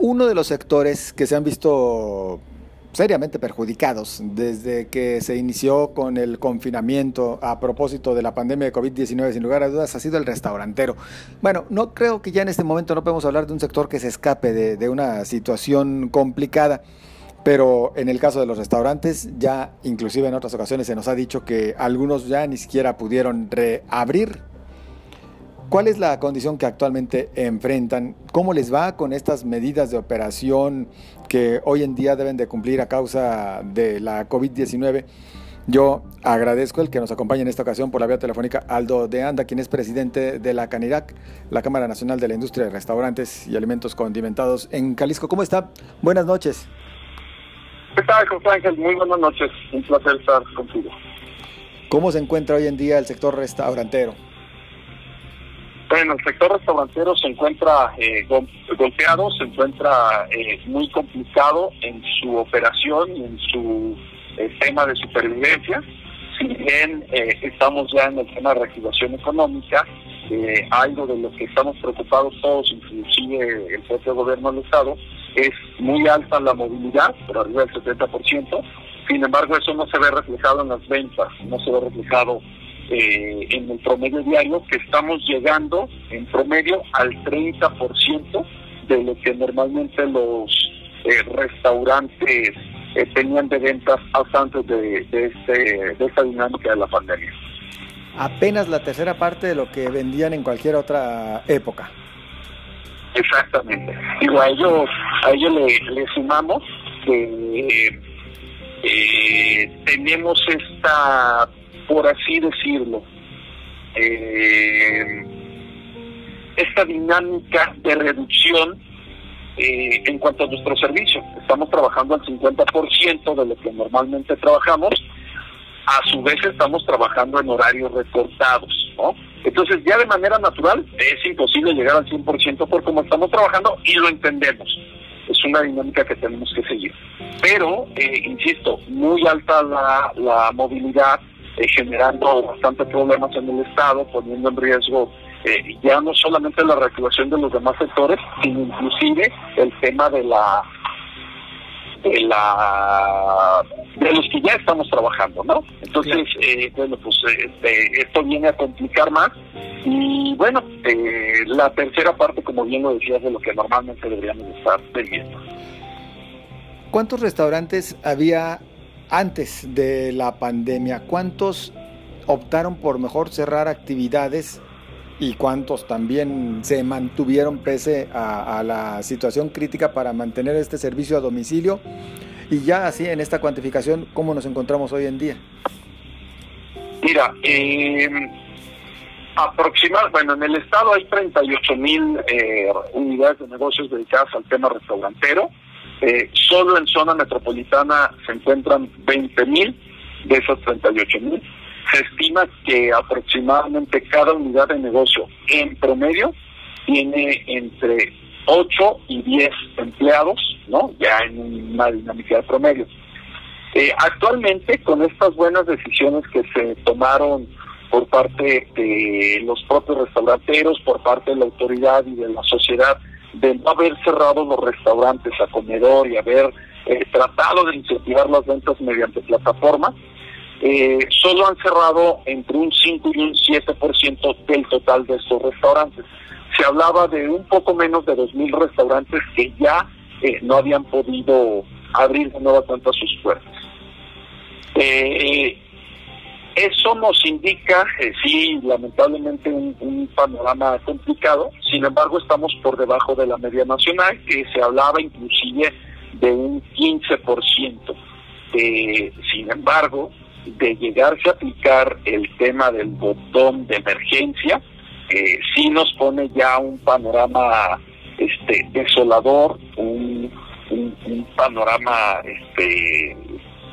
Uno de los sectores que se han visto seriamente perjudicados desde que se inició con el confinamiento a propósito de la pandemia de COVID-19, sin lugar a dudas, ha sido el restaurantero. Bueno, no creo que ya en este momento no podemos hablar de un sector que se escape de, de una situación complicada. Pero en el caso de los restaurantes, ya inclusive en otras ocasiones se nos ha dicho que algunos ya ni siquiera pudieron reabrir ¿Cuál es la condición que actualmente enfrentan? ¿Cómo les va con estas medidas de operación que hoy en día deben de cumplir a causa de la COVID-19? Yo agradezco el que nos acompañe en esta ocasión por la vía telefónica Aldo de Anda, quien es presidente de la CANIRAC, la Cámara Nacional de la Industria de Restaurantes y Alimentos Condimentados en Jalisco. ¿Cómo está? Buenas noches. ¿Qué tal, José Ángel? Muy buenas noches. Un placer estar contigo. ¿Cómo se encuentra hoy en día el sector restaurantero? Bueno, el sector restaurantero se encuentra eh, golpeado, se encuentra eh, muy complicado en su operación y en su eh, tema de supervivencia. Si bien estamos ya en el tema de reactivación económica, algo de lo que estamos preocupados todos, inclusive el propio gobierno del Estado, es muy alta la movilidad, por arriba del 70%. Sin embargo, eso no se ve reflejado en las ventas, no se ve reflejado eh, en el promedio diario que estamos llegando en promedio al 30% de lo que normalmente los eh, restaurantes eh, tenían de ventas antes de, de, este, de esta dinámica de la pandemia. Apenas la tercera parte de lo que vendían en cualquier otra época. Exactamente. Digo, a ello, a ello le, le sumamos que tenemos esta por así decirlo, eh, esta dinámica de reducción eh, en cuanto a nuestro servicio. Estamos trabajando al 50% de lo que normalmente trabajamos, a su vez estamos trabajando en horarios recortados, ¿no? Entonces ya de manera natural es imposible llegar al 100% por cómo estamos trabajando y lo entendemos. Es una dinámica que tenemos que seguir. Pero, eh, insisto, muy alta la, la movilidad, eh, generando bastantes problemas en el Estado, poniendo en riesgo eh, ya no solamente la reactivación de los demás sectores, sino inclusive el tema de la de la de los que ya estamos trabajando, ¿no? Entonces, eh, bueno, pues este, esto viene a complicar más y bueno, la tercera parte, como bien lo decías, de lo que normalmente deberíamos estar viviendo. ¿Cuántos restaurantes había antes de la pandemia, ¿cuántos optaron por mejor cerrar actividades y cuántos también se mantuvieron pese a, la situación crítica para mantener este servicio a domicilio? Y ya así en esta cuantificación, ¿cómo nos encontramos hoy en día? Mira, eh, aproximadamente, bueno, en el estado hay 38 mil eh, unidades de negocios dedicadas al tema restaurantero eh, solo en zona metropolitana se encuentran 20 mil de esos 38 mil. Se estima que aproximadamente cada unidad de negocio en promedio tiene entre 8 y 10 empleados, ¿no? Ya en una dinámica de promedio. Eh, actualmente, con estas buenas decisiones que se tomaron por parte de los propios restauranteros, por parte de la autoridad y de la sociedad, de no haber cerrado los restaurantes a comedor y haber eh, tratado de incentivar las ventas mediante plataformas, eh, solo han cerrado entre un 5 y un 7% del total de estos restaurantes. Se hablaba de un poco menos de 2.000 restaurantes que ya eh, no habían podido abrir de nueva cuenta sus puertas. Eh, eso nos indica, eh, sí, lamentablemente un, panorama complicado, sin embargo estamos por debajo de la media nacional, que se hablaba inclusive de un 15%. Eh, sin embargo, de llegarse a aplicar el tema del botón de emergencia, eh, sí nos pone ya un panorama este desolador, un, un panorama este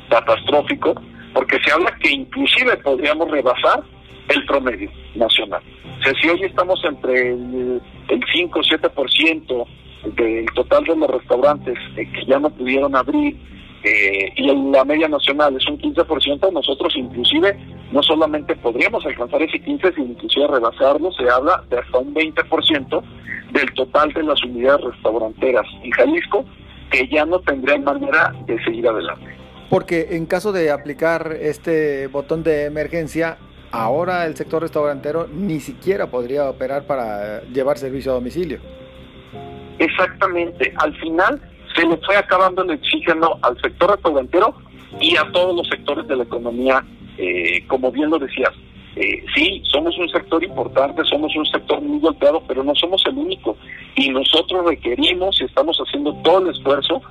catastrófico, porque se habla que inclusive podríamos rebasar el promedio nacional. O sea, si hoy estamos entre el, 5 o 7% del total de los restaurantes que ya no pudieron abrir, eh, y la media nacional es un 15%, nosotros inclusive no solamente podríamos alcanzar ese 15, sino inclusive rebasarlo, se habla de hasta un 20% del total de las unidades restauranteras en Jalisco, que ya no tendrían manera de seguir adelante. Porque en caso de aplicar este botón de emergencia, ahora el sector restaurantero ni siquiera podría operar para llevar servicio a domicilio. Exactamente, al final se le fue acabando el oxígeno al sector restaurantero y a todos los sectores de la economía, eh, como bien lo decías. Eh, sí, somos un sector importante, somos un sector muy golpeado, pero no somos el único. Y nosotros requerimos y estamos haciendo todo el esfuerzo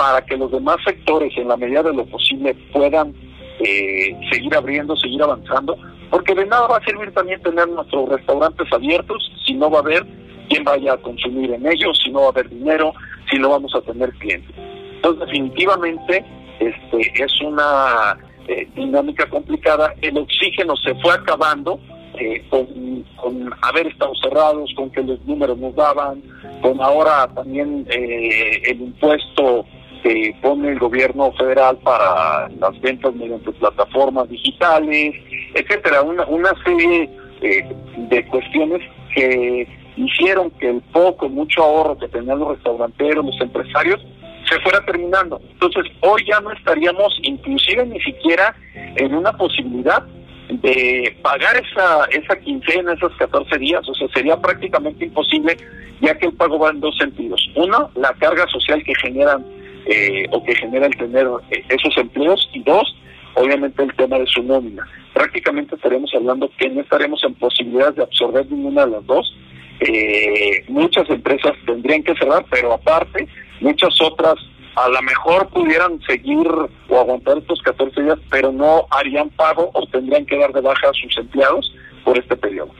para que los demás sectores, en la medida de lo posible, puedan eh, seguir abriendo, seguir avanzando, porque de nada va a servir también tener nuestros restaurantes abiertos si no va a haber quien vaya a consumir en ellos, si no va a haber dinero, si no vamos a tener clientes. Entonces, definitivamente, este es una eh, dinámica complicada. El oxígeno se fue acabando eh, con, con, haber estado cerrados, con que los números nos daban, con ahora también eh, el impuesto que pone el gobierno federal para las ventas mediante plataformas digitales, etcétera, una, una serie de cuestiones que hicieron que el poco, mucho ahorro que tenían los restauranteros, los empresarios, se fuera terminando. Entonces, hoy ya no estaríamos inclusive ni siquiera en una posibilidad de pagar esa, esa quincena, esos 14 días, o sea, sería prácticamente imposible, ya que el pago va en dos sentidos. Uno, la carga social que generan eh, o que genera el tener eh, esos empleos, y dos, obviamente el tema de su nómina. Prácticamente estaríamos hablando que no estaremos en posibilidad de absorber ninguna de las dos, eh, muchas empresas tendrían que cerrar, pero aparte, muchas otras a lo mejor pudieran seguir o aguantar estos 14 días, pero no harían pago o tendrían que dar de baja a sus empleados por este periodo.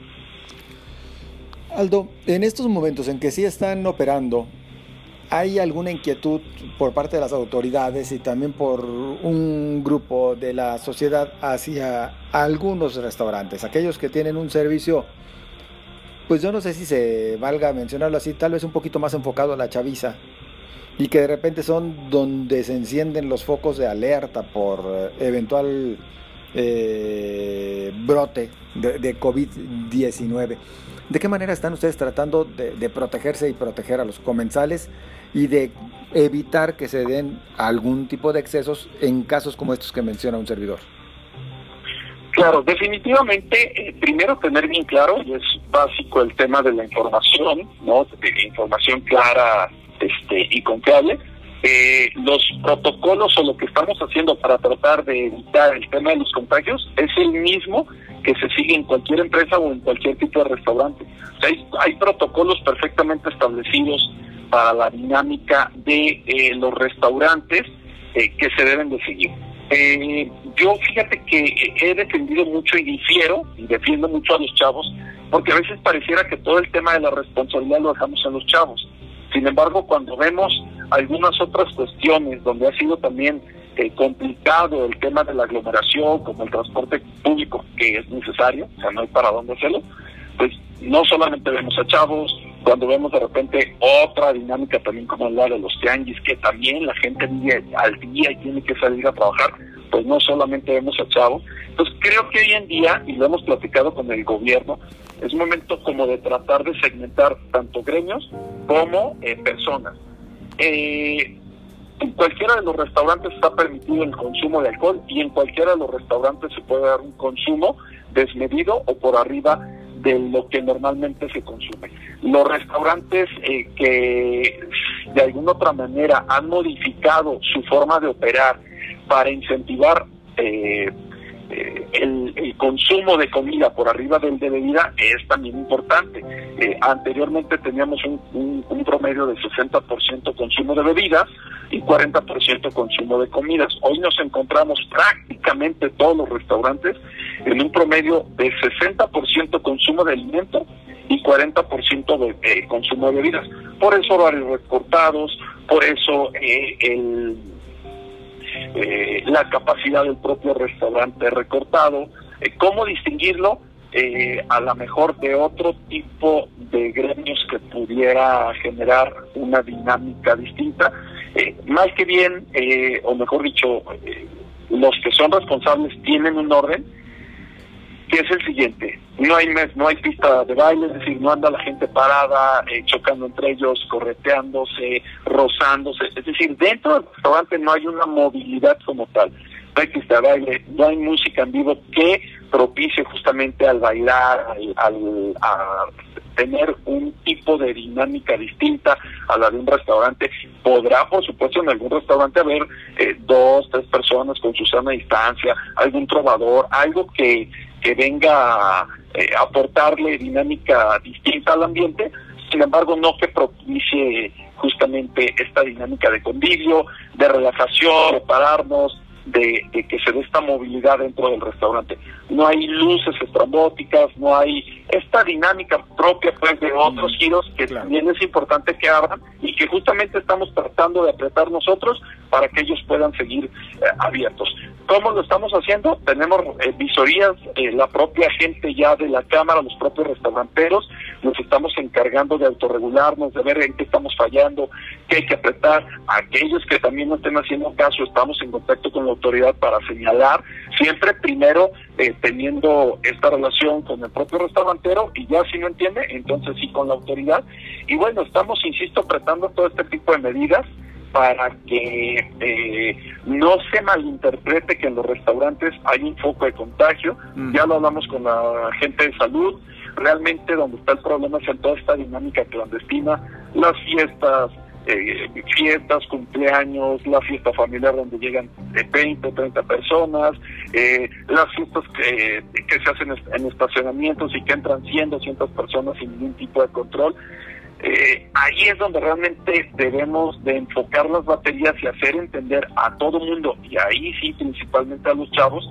Aldo, en estos momentos en que sí están operando, ¿hay alguna inquietud por parte de las autoridades y también por un grupo de la sociedad hacia algunos restaurantes, aquellos que tienen un servicio pues yo no sé si se valga mencionarlo así, tal vez un poquito más enfocado a la chaviza, y que de repente son donde se encienden los focos de alerta por eventual eh, brote de, COVID-19. ¿De qué manera están ustedes tratando de, protegerse y proteger a los comensales y de evitar que se den algún tipo de excesos en casos como estos que menciona un servidor? Claro, definitivamente, eh, primero tener bien claro, y es básico el tema de la información, ¿no? De información clara este, y confiable. Eh, los protocolos o lo que estamos haciendo para tratar de evitar el tema de los contagios es el mismo que se sigue en cualquier empresa o en cualquier tipo de restaurante. hay, hay, protocolos perfectamente establecidos para la dinámica de eh, los restaurantes que se deben de seguir. Eh, yo fíjate que he defendido mucho y difiero y defiendo mucho a los chavos, porque a veces pareciera que todo el tema de la responsabilidad lo dejamos en los chavos. Sin embargo, cuando vemos algunas otras cuestiones donde ha sido también eh, complicado el tema de la aglomeración, como el transporte público, que es necesario, o sea, no hay para dónde hacerlo, pues no solamente vemos a chavos, cuando vemos de repente otra dinámica también como la de los tianguis, que también la gente vive al día y tiene que salir a trabajar, pues no solamente vemos a chavos. Entonces creo que hoy en día, y lo hemos platicado con el gobierno, es momento como de tratar de segmentar tanto gremios como eh, personas. Eh, en cualquiera de los restaurantes está permitido el consumo de alcohol y en cualquiera de los restaurantes se puede dar un consumo desmedido o por arriba de lo que normalmente se consume. Los restaurantes eh, que de alguna otra manera han modificado su forma de operar para incentivar eh, eh, el, consumo de comida por arriba del de bebida es también importante. anteriormente teníamos un, un promedio de 60% consumo de bebidas y 40% consumo de comidas. Hoy nos encontramos prácticamente todos los restaurantes en un promedio de 60% consumo de alimento y 40% de eh, consumo de bebidas. Por eso horarios recortados, por eso eh, el, eh, la capacidad del propio restaurante recortado. ¿Cómo distinguirlo? a lo mejor de otro tipo de gremios que pudiera generar una dinámica distinta Eh, mal que bien, eh, o mejor dicho, eh, los que son responsables tienen un orden, que es el siguiente. No hay mes, no hay pista de baile, es decir, no anda la gente parada, chocando entre ellos, correteándose, rozándose. Es decir, dentro del restaurante no hay una movilidad como tal. No hay pista de baile, no hay música en vivo que propicie justamente al bailar, al, a tener un tipo de dinámica distinta a la de un restaurante. Podrá, por supuesto, en algún restaurante haber eh, dos, tres personas con su sana distancia, algún trovador, algo que, que venga a eh, aportarle dinámica distinta al ambiente, sin embargo, no que propicie justamente esta dinámica de convivio, de relajación, de pararnos, de, que se dé esta movilidad dentro del restaurante. No hay luces estrambóticas, no hay esta dinámica propia pues de otros giros que también es importante que abran y que justamente estamos tratando de apretar nosotros para que ellos puedan seguir eh, abiertos. ¿Cómo lo estamos haciendo? Tenemos eh, visorías, eh, la propia gente ya de la Cámara, los propios restauranteros, nos estamos encargando de autorregularnos, de ver en qué estamos fallando, qué hay que apretar. Aquellos que también no estén haciendo caso, estamos en contacto con la autoridad para señalar, siempre primero eh, teniendo esta relación con el propio restaurantero y ya si no entiende, entonces sí con la autoridad. Y bueno, estamos, insisto, apretando todo este tipo de medidas para que eh, no se malinterprete que en los restaurantes hay un foco de contagio. Mm. Ya lo hablamos con la gente de salud. Realmente donde está el problema es en toda esta dinámica clandestina, las fiestas, eh, fiestas, cumpleaños, la fiesta familiar donde llegan de 20 o 30 personas, eh, las fiestas que, que se hacen en estacionamientos y que entran 100, 200 personas sin ningún tipo de control. Eh, ahí es donde realmente debemos de enfocar las baterías y hacer entender a todo mundo, y ahí sí principalmente a los chavos,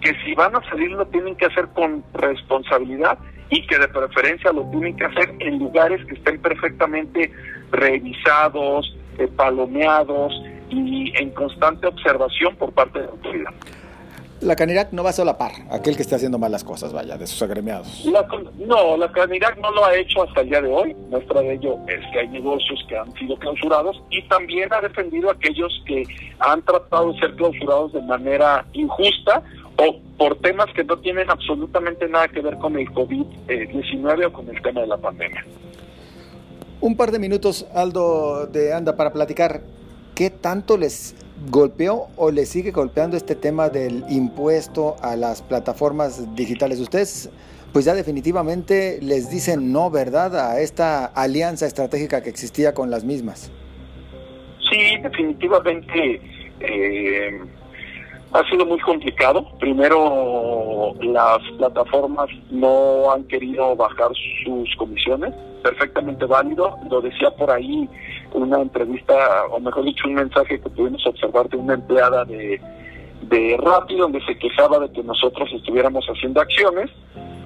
que si van a salir lo tienen que hacer con responsabilidad y que de preferencia lo tienen que hacer en lugares que estén perfectamente revisados, eh, palomeados y en constante observación por parte de la autoridad. La Canirac no va a solapar aquel que esté haciendo malas cosas, vaya, de sus agremiados. no, la Canirac no lo ha hecho hasta el día de hoy. Muestra de ello es que hay negocios que han sido clausurados y también ha defendido a aquellos que han tratado de ser clausurados de manera injusta o por temas que no tienen absolutamente nada que ver con el COVID-19 o con el tema de la pandemia. Un par de minutos, Aldo de Anda, para platicar qué tanto les golpeó o le sigue golpeando este tema del impuesto a las plataformas digitales. Ustedes, pues ya definitivamente les dicen no, ¿verdad?, a esta alianza estratégica que existía con las mismas. Sí, definitivamente. Eh, ha sido muy complicado. Primero, las plataformas no han querido bajar sus comisiones, perfectamente válido. Lo decía por ahí una entrevista, o mejor dicho, un mensaje que pudimos observar de una empleada de, de Rappi, donde se quejaba de que nosotros estuviéramos haciendo acciones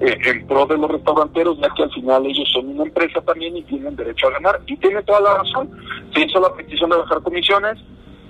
eh, en pro de los restauranteros, ya que al final ellos son una empresa también y tienen derecho a ganar. Y tiene toda la razón. Se hizo la petición de bajar comisiones,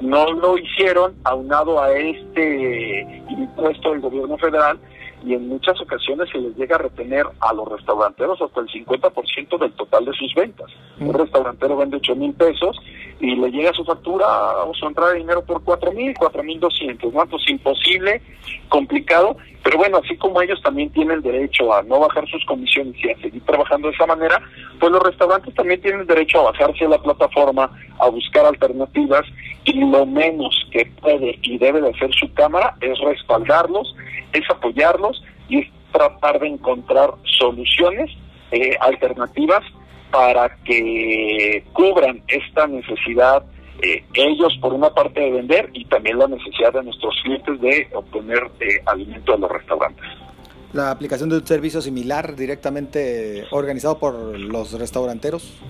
no lo hicieron aunado a este impuesto del gobierno federal y en muchas ocasiones se les llega a retener a los restauranteros hasta el 50% del total de sus ventas. Un mm. restaurantero vende 8 mil pesos y le llega su factura o su entrada de dinero por 4 mil, 4 mil 200, ¿no? Pues imposible, complicado, pero bueno, así como ellos también tienen derecho a no bajar sus comisiones y a seguir trabajando de esa manera, pues los restaurantes también tienen derecho a bajarse a la plataforma, a buscar alternativas y lo menos que puede y debe de hacer su cámara es respaldarlos, es apoyarlos y es tratar de encontrar soluciones eh, alternativas para que cubran esta necesidad eh, ellos por una parte de vender y también la necesidad de nuestros clientes de obtener eh, alimento de los restaurantes. La aplicación de un servicio similar directamente organizado por los restauranteros.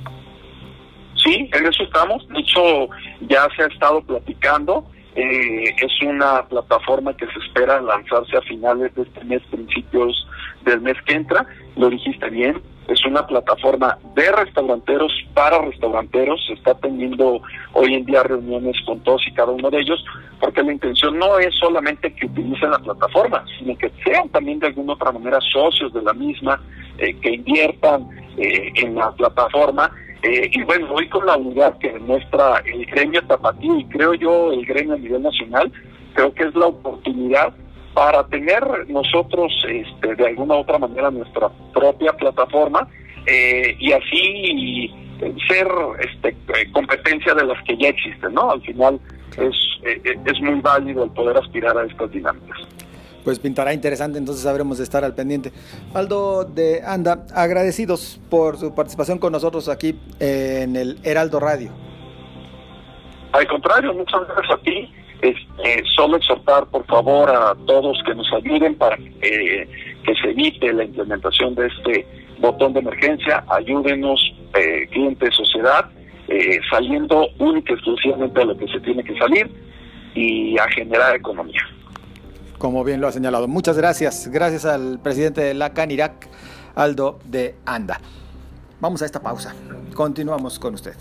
Sí, en eso estamos. De hecho, ya se ha estado platicando. Eh, es una plataforma que se espera lanzarse a finales de este mes, principios del mes que entra. Lo dijiste bien, es una plataforma de restauranteros para restauranteros. Se está teniendo hoy en día reuniones con todos y cada uno de ellos, porque la intención no es solamente que utilicen la plataforma, sino que sean también de alguna otra manera socios de la misma, eh, que inviertan eh, en la plataforma Eh, y bueno, hoy con la unidad que demuestra el gremio tapatío y creo yo el gremio a nivel nacional, creo que es la oportunidad para tener nosotros este, de alguna u otra manera nuestra propia plataforma eh, y así ser este, eh, competencia de las que ya existen, ¿no? Al final es, es muy válido el poder aspirar a estas dinámicas pues pintará interesante, entonces sabremos estar al pendiente. Aldo de Anda, agradecidos por su participación con nosotros aquí en el Heraldo Radio. Al contrario, muchas gracias a ti. Este, solo exhortar, por favor, a todos que nos ayuden para que se evite la implementación de este botón de emergencia. Ayúdenos, eh, cliente, sociedad, eh, saliendo única y exclusivamente a lo que se tiene que salir y a generar economía como bien lo ha señalado. Muchas gracias. Gracias al presidente de la CANIRAC, Aldo de Anda. Vamos a esta pausa. Continuamos con usted.